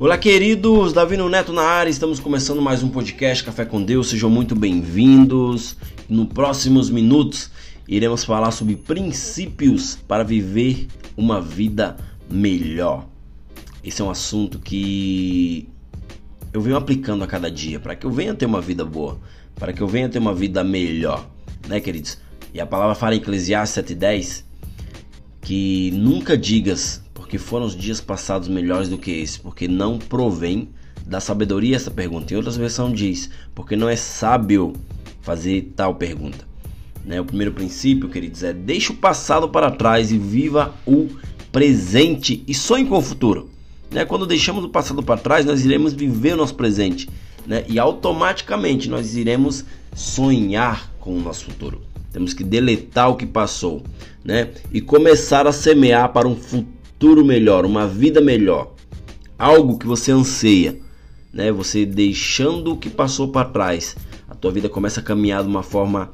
Olá, queridos, Davi Neto na área, estamos começando mais um podcast Café com Deus, sejam muito bem-vindos. Nos próximos minutos iremos falar sobre princípios para viver uma vida melhor. Esse é um assunto que eu venho aplicando a cada dia para que eu venha ter uma vida boa, para que eu venha ter uma vida melhor, né, queridos? E a palavra fala em Eclesiastes 7:10 que nunca digas porque foram os dias passados melhores do que esse, porque não provém da sabedoria essa pergunta. Em outras versões diz, porque não é sábio fazer tal pergunta. Né? O primeiro princípio, queridos, é deixe o passado para trás e viva o presente e sonhe com o futuro. Né? Quando deixamos o passado para trás, nós iremos viver o nosso presente né? e automaticamente nós iremos sonhar com o nosso futuro. Temos que deletar o que passou né? e começar a semear para um futuro futuro melhor, uma vida melhor, algo que você anseia, né? Você deixando o que passou para trás, a tua vida começa a caminhar de uma forma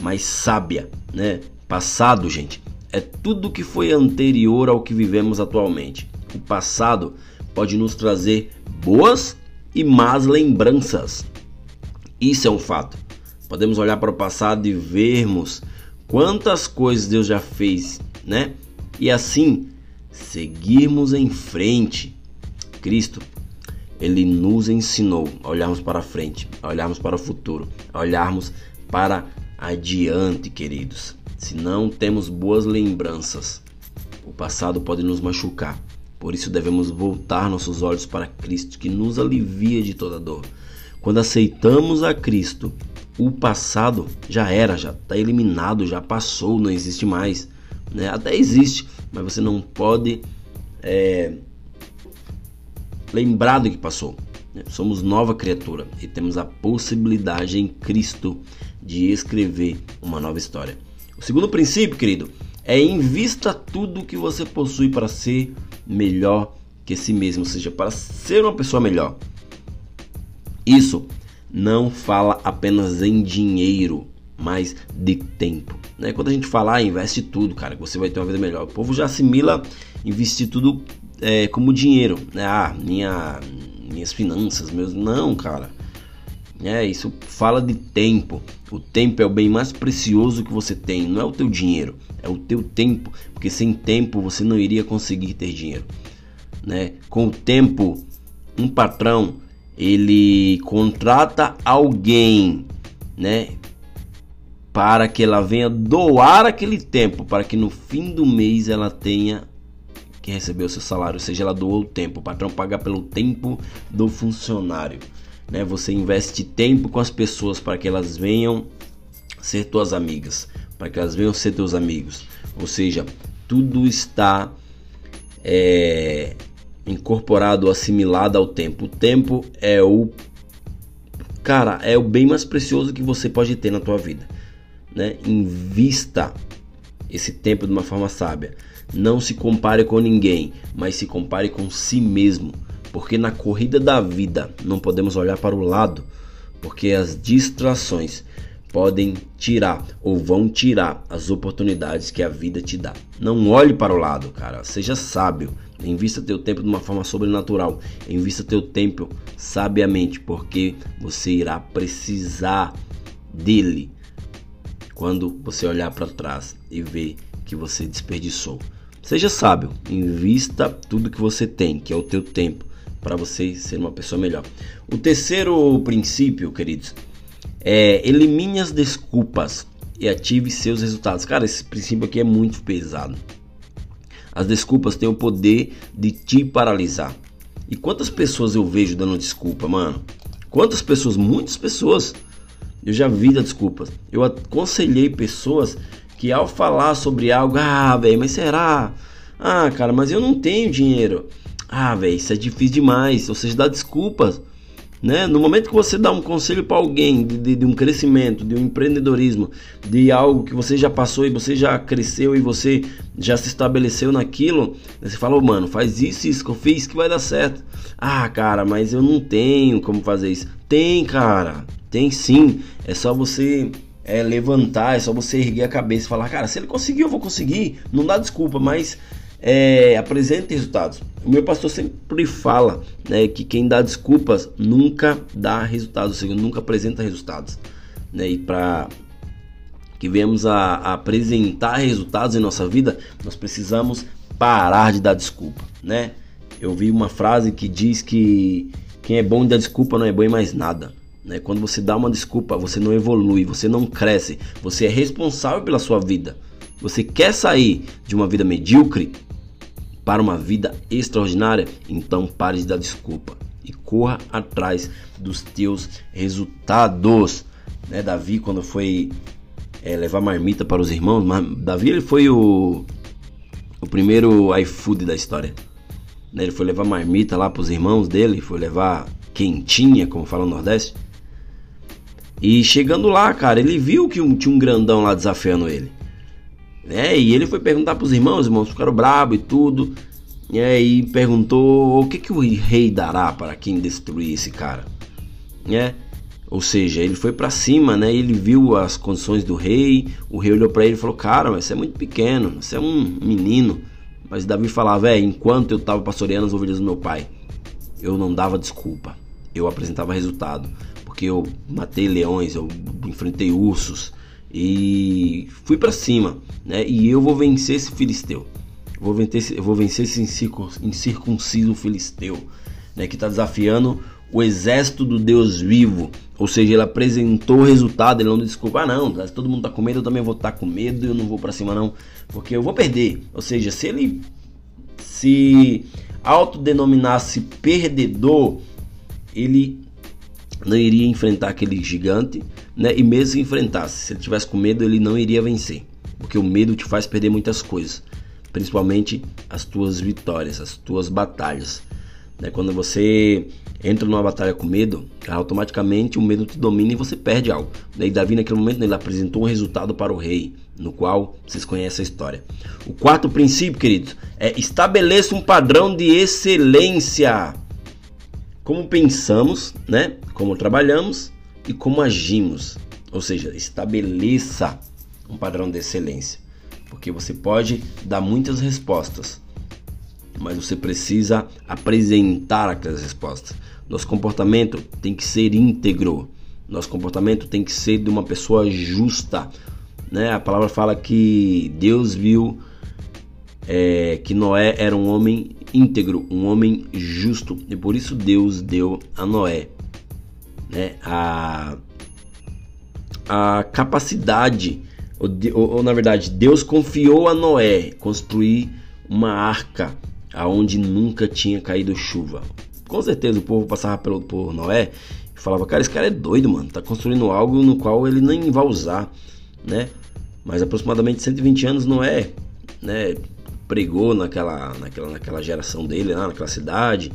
mais sábia, né? Passado, gente, é tudo que foi anterior ao que vivemos atualmente. O passado pode nos trazer boas e más lembranças. Isso é um fato. Podemos olhar para o passado e vermos quantas coisas Deus já fez, né? E assim seguirmos em frente. Cristo, ele nos ensinou a olharmos para frente, a olharmos para o futuro, a olharmos para adiante, queridos. Se não temos boas lembranças, o passado pode nos machucar. Por isso devemos voltar nossos olhos para Cristo, que nos alivia de toda dor. Quando aceitamos a Cristo, o passado já era, já está eliminado, já passou, não existe mais. Né? Até existe, mas você não pode é, lembrar do que passou. Né? Somos nova criatura e temos a possibilidade em Cristo de escrever uma nova história. O segundo princípio, querido, é invista tudo que você possui para ser melhor que si mesmo, ou seja, para ser uma pessoa melhor. Isso não fala apenas em dinheiro, mas de tempo. Né? Quando a gente falar, ah, investe tudo, cara, você vai ter uma vida melhor. O povo já assimila investir tudo é, como dinheiro, né? Ah, minha, minhas finanças, meus. Não, cara. É, isso fala de tempo. O tempo é o bem mais precioso que você tem, não é o teu dinheiro, é o teu tempo, porque sem tempo você não iria conseguir ter dinheiro, né? Com o tempo, um patrão ele contrata alguém, né, para que ela venha doar aquele tempo, para que no fim do mês ela tenha que receber o seu salário, ou seja, ela doou o tempo, o patrão paga pelo tempo do funcionário. Né? Você investe tempo com as pessoas para que elas venham ser tuas amigas, para que elas venham ser teus amigos. Ou seja, tudo está é, incorporado, assimilado ao tempo. O tempo é o cara, é o bem mais precioso que você pode ter na tua vida né? Invista esse tempo de uma forma sábia. Não se compare com ninguém, mas se compare com si mesmo, porque na corrida da vida não podemos olhar para o lado, porque as distrações podem tirar ou vão tirar as oportunidades que a vida te dá. Não olhe para o lado, cara. Seja sábio. Invista teu tempo de uma forma sobrenatural. Invista teu tempo sabiamente, porque você irá precisar dele quando você olhar para trás e ver que você desperdiçou. Seja sábio, invista tudo que você tem, que é o teu tempo, para você ser uma pessoa melhor. O terceiro princípio, queridos, é elimine as desculpas e ative seus resultados. Cara, esse princípio aqui é muito pesado. As desculpas têm o poder de te paralisar. E quantas pessoas eu vejo dando desculpa, mano? Quantas pessoas? Muitas pessoas eu já vi da desculpas. Eu aconselhei pessoas que ao falar sobre algo, ah, velho, mas será? Ah, cara, mas eu não tenho dinheiro. Ah, velho, isso é difícil demais. Ou seja, dá desculpas. Né? No momento que você dá um conselho para alguém de, de, de, um crescimento, de um empreendedorismo, de algo que você já passou e você já cresceu e você já se estabeleceu naquilo, você fala, oh, mano, faz isso, isso que eu fiz que vai dar certo. Ah, cara, mas eu não tenho como fazer isso. Tem, cara. Tem sim, é só você é, levantar, é só você erguer a cabeça e falar, cara, se ele conseguiu, eu vou conseguir. Não dá desculpa, mas é, apresente resultados. o meu pastor sempre fala né, que quem dá desculpas nunca dá resultados, ou seja, nunca apresenta resultados. Né, e para que venhamos a, a, apresentar resultados em nossa vida, nós precisamos parar de dar desculpa. Né? Eu vi uma frase que diz que quem é bom em dar desculpa não é bom em mais nada. Né? Quando você dá uma desculpa, você não evolui, você não cresce, você é responsável pela sua vida. Você quer sair de uma vida medíocre para uma vida extraordinária? Então pare de dar desculpa e corra atrás dos teus resultados. Né? Davi, quando foi é, levar marmita para os irmãos, Davi ele foi o, o primeiro iFood da história. Né? Ele foi levar marmita lá para os irmãos dele, foi levar quentinha, como fala no Nordeste. E chegando lá, cara, ele viu que um, tinha um grandão lá desafiando ele. Né? E ele foi perguntar para os irmãos, os irmãos ficaram bravos e tudo. E aí perguntou o que, que o rei dará para quem destruir esse cara. Né? Ou seja, ele foi para cima, né? Ele viu as condições do rei. O rei olhou para ele e falou: Cara, mas você é muito pequeno, você é um menino. Mas Davi falava: É, enquanto eu estava pastoreando as ovelhas do meu pai, eu não dava desculpa, eu apresentava resultado porque eu matei leões, eu enfrentei ursos e fui para cima, né? E eu vou vencer esse filisteu. Eu vou vencer, vou vencer esse incircunciso filisteu, né? Que está desafiando o exército do Deus vivo. Ou seja, ele apresentou o resultado, ele não desculpa, ah, não, todo mundo tá com medo, eu também vou estar tá com medo, eu não vou para cima não, porque eu vou perder. Ou seja, se ele se autodenominasse perdedor, ele não iria enfrentar aquele gigante, né? E mesmo se enfrentasse, se ele tivesse com medo, ele não iria vencer, porque o medo te faz perder muitas coisas, principalmente as tuas vitórias, as tuas batalhas. Né? Quando você entra numa batalha com medo, automaticamente o medo te domina e você perde algo. Daí Davi naquele momento né, ele apresentou um resultado para o rei, no qual vocês conhecem a história. O quarto princípio, queridos, é estabeleça um padrão de excelência como pensamos, né? Como trabalhamos e como agimos. Ou seja, estabeleça um padrão de excelência. Porque você pode dar muitas respostas, mas você precisa apresentar aquelas respostas. Nosso comportamento tem que ser íntegro. Nosso comportamento tem que ser de uma pessoa justa. Né? A palavra fala que Deus viu é, que Noé era um homem íntegro, um homem justo, e por isso Deus deu a Noé né, a, a capacidade, ou, ou, ou na verdade, Deus confiou a Noé construir uma arca aonde nunca tinha caído chuva. Com certeza o povo passava pelo, por Noé e falava: Cara, esse cara é doido, mano, tá construindo algo no qual ele nem vai usar, né? Mas aproximadamente 120 anos Noé, né? Pregou naquela, naquela, naquela geração dele, lá naquela cidade.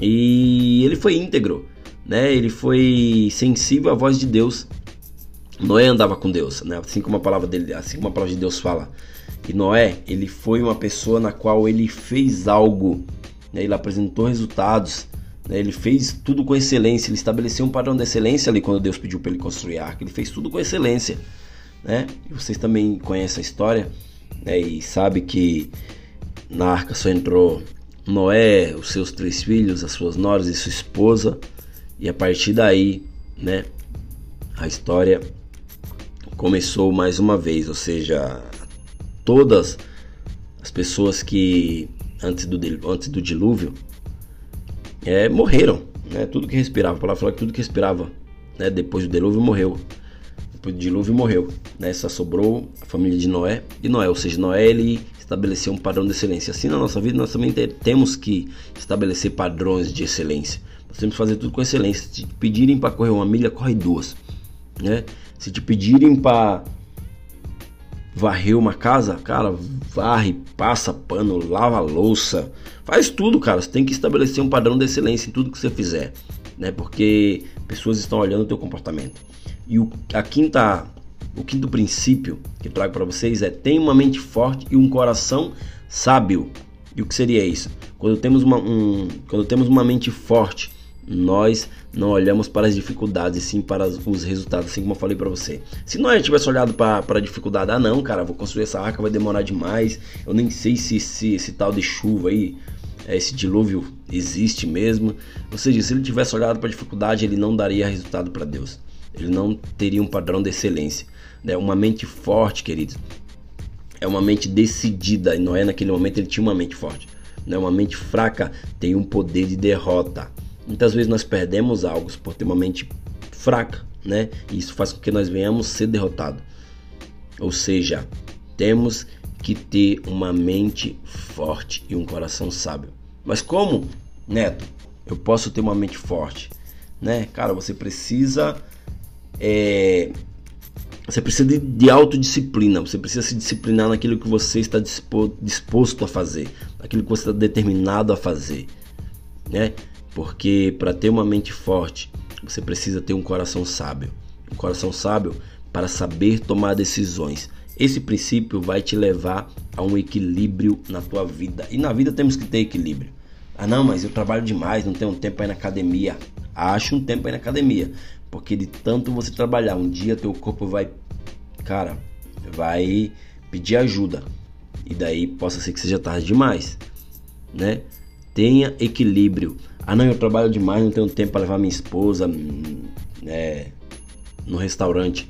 E ele foi íntegro, né? Ele foi sensível à voz de Deus. Noé andava com Deus, né? Assim como a palavra dele, assim como a palavra de Deus fala. E Noé, ele foi uma pessoa na qual ele fez algo, né? ele apresentou resultados, né? ele fez tudo com excelência, ele estabeleceu um padrão de excelência ali quando Deus pediu para ele construir a arca, ele fez tudo com excelência, né? E vocês também conhecem a história né, e sabe que na arca só entrou Noé, os seus três filhos, as suas noras e sua esposa, e a partir daí, né, a história começou mais uma vez, ou seja, todas as pessoas que antes do, antes do dilúvio é, morreram, né, tudo que respirava, a palavra fala que tudo que respirava né, depois do dilúvio morreu do dilúvio morreu, né? Só sobrou a família de Noé e Noé, ou seja, Noé ele estabeleceu um padrão de excelência. Assim na nossa vida nós também temos que estabelecer padrões de excelência. Nós temos que fazer tudo com excelência. Se te pedirem para correr uma milha, corre duas, né? Se te pedirem para varrer uma casa, cara, varre, passa pano, lava louça, faz tudo, cara. Você tem que estabelecer um padrão de excelência em tudo que você fizer, né? Porque pessoas estão olhando o teu comportamento. E o, a quinta, o quinto princípio que trago para vocês é tenha uma mente forte e um coração sábio. E o que seria isso? Quando temos uma, um, quando temos uma mente forte, nós não olhamos para as dificuldades, e sim para os resultados, assim como eu falei para você. Se nós tivesse olhado para a dificuldade, ah não, cara, vou construir essa arca, vai demorar demais, eu nem sei se, se esse tal de chuva aí esse dilúvio existe mesmo. Ou seja, se ele tivesse olhado para a dificuldade, ele não daria resultado para Deus. Ele não teria um padrão de excelência. Né? Uma mente forte, queridos, é uma mente decidida. E Noé, naquele momento, ele tinha uma mente forte. Né? Uma mente fraca tem um poder de derrota. Muitas vezes nós perdemos algo por ter uma mente fraca, né? E isso faz com que nós venhamos ser derrotados. Ou seja, temos que ter uma mente forte e um coração sábio. Mas como, Neto, eu posso ter uma mente forte? Né? Cara, você precisa é, você precisa de, de autodisciplina, você precisa se disciplinar naquilo que você está dispo, disposto a fazer, naquilo que você está determinado a fazer, né? Porque para ter uma mente forte, você precisa ter um coração sábio. Um coração sábio para saber tomar decisões. Esse princípio vai te levar a um equilíbrio na tua vida. E na vida temos que ter equilíbrio. Ah, não, mas eu trabalho demais, não tenho tempo para ir na academia. Acho um tempo ir na academia. Porque de tanto você trabalhar, um dia teu corpo vai, cara, vai pedir ajuda. E daí possa ser que seja tarde demais, né? Tenha equilíbrio. Ah, não, eu trabalho demais, não tenho tempo para levar minha esposa né, no restaurante.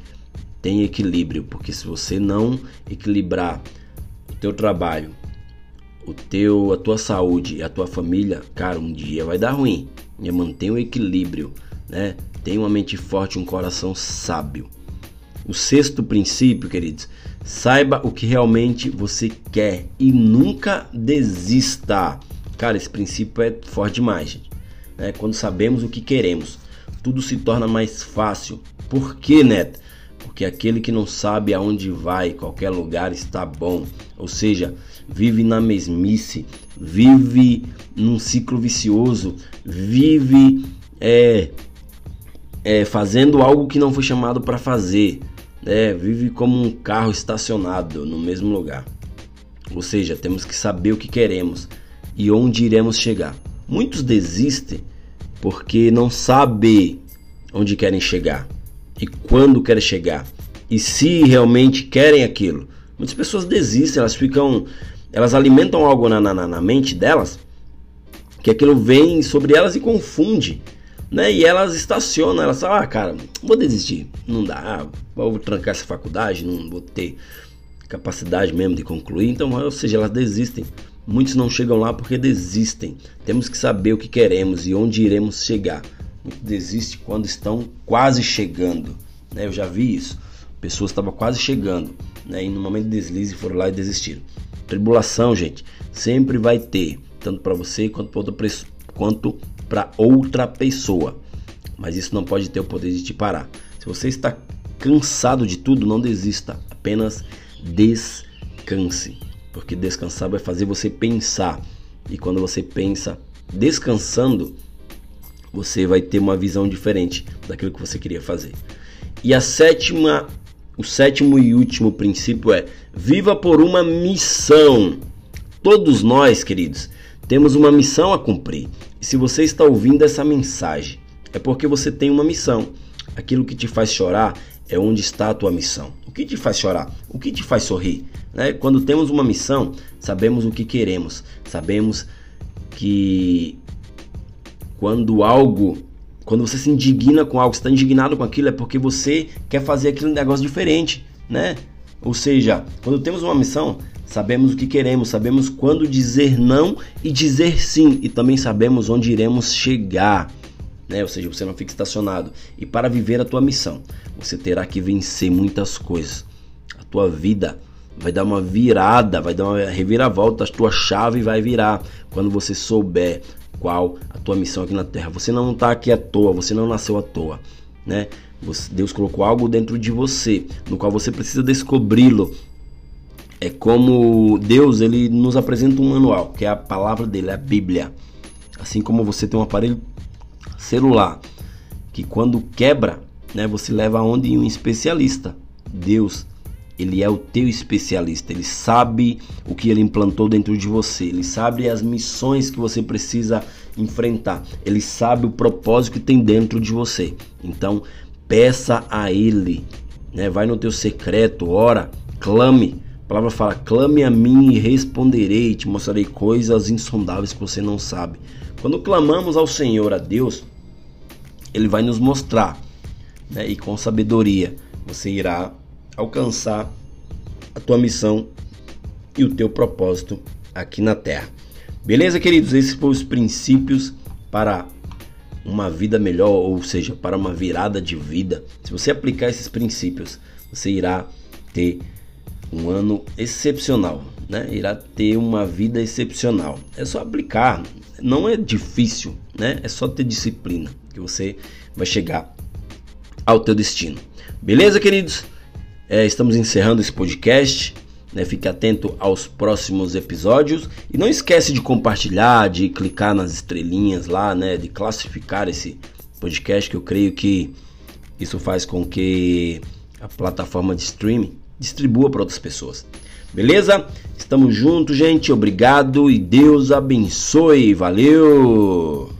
Tenha equilíbrio, porque se você não equilibrar o teu trabalho, o teu, a tua saúde e a tua família, cara, um dia vai dar ruim. E mantenha o equilíbrio, né? Tenha uma mente forte, um coração sábio. O sexto princípio, queridos, saiba o que realmente você quer e nunca desista. Cara, esse princípio é forte demais, gente. Né? Quando sabemos o que queremos, tudo se torna mais fácil. Por quê, Neto? Porque aquele que não sabe aonde vai, qualquer lugar está bom. Ou seja, vive na mesmice, vive num ciclo vicioso, vive é, é, fazendo algo que não foi chamado para fazer, né? vive como um carro estacionado no mesmo lugar. Ou seja, temos que saber o que queremos e onde iremos chegar. Muitos desistem porque não sabem onde querem chegar e quando querem chegar e se realmente querem aquilo. Muitas pessoas desistem, elas ficam, elas alimentam algo na, na, na mente delas que aquilo vem sobre elas e confunde né? E elas estacionam, elas falam, ah, cara, vou desistir, não dá, vou trancar essa faculdade, não vou ter capacidade mesmo de concluir. Então, ou seja, elas desistem. Muitos não chegam lá porque desistem. Temos que saber o que queremos e onde iremos chegar. Muitos desistem quando estão quase chegando. Né? Eu já vi isso. Pessoas estavam quase chegando, né? E no momento de deslize foram lá e desistiram. Tribulação, gente, sempre vai ter, tanto para você quanto para outra pessoa. Mas isso não pode ter o poder de te parar. Se você está cansado de tudo, não desista, apenas descanse. Porque descansar vai fazer você pensar. E quando você pensa descansando, você vai ter uma visão diferente daquilo que você queria fazer. E a sétima, o sétimo e último princípio é: viva por uma missão. Todos nós, queridos, temos uma missão a cumprir. E se você está ouvindo essa mensagem, é porque você tem uma missão. Aquilo que te faz chorar é onde está a tua missão. O que te faz chorar? O que te faz sorrir? Né? Quando temos uma missão, sabemos o que queremos. Sabemos que quando algo, quando você se indigna com algo, está indignado com aquilo, é porque você quer fazer aquele negócio diferente, né? Ou seja, quando temos uma missão, sabemos o que queremos, sabemos quando dizer não e dizer sim, e também sabemos onde iremos chegar. Né? Ou seja, você não fica estacionado. E para viver a tua missão, você terá que vencer muitas coisas. A tua vida vai dar uma virada, vai dar uma reviravolta, a tua chave vai virar quando você souber qual a tua missão aqui na terra. Você não está aqui à toa, você não nasceu à toa, né? Deus colocou algo dentro de você, no qual você precisa descobri-lo. É como Deus ele nos apresenta um manual, que é a palavra dele, é a Bíblia. Assim como você tem um aparelho celular que quando quebra, né, você leva aonde um especialista. Deus, ele é o teu especialista. Ele sabe o que ele implantou dentro de você. Ele sabe as missões que você precisa enfrentar. Ele sabe o propósito que tem dentro de você. Então, Peça a Ele, né? Vai no teu secreto, ora, clame, palavra fala: clame a mim e responderei, te mostrarei coisas insondáveis que você não sabe. Quando clamamos ao Senhor, a Deus, Ele vai nos mostrar, né? e com sabedoria você irá alcançar a tua missão e o teu propósito aqui na terra. Beleza, queridos? Esses foram os princípios para uma vida melhor, ou seja, para uma virada de vida. Se você aplicar esses princípios, você irá ter um ano excepcional, né? Irá ter uma vida excepcional. É só aplicar, não é difícil, né? É só ter disciplina que você vai chegar ao teu destino. Beleza, queridos? É, estamos encerrando esse podcast. Né? Fique atento aos próximos episódios e não esquece de compartilhar, de clicar nas estrelinhas lá, né? De classificar esse podcast que eu creio que isso faz com que a plataforma de streaming distribua para outras pessoas. Beleza? Estamos juntos, gente. Obrigado e Deus abençoe. Valeu!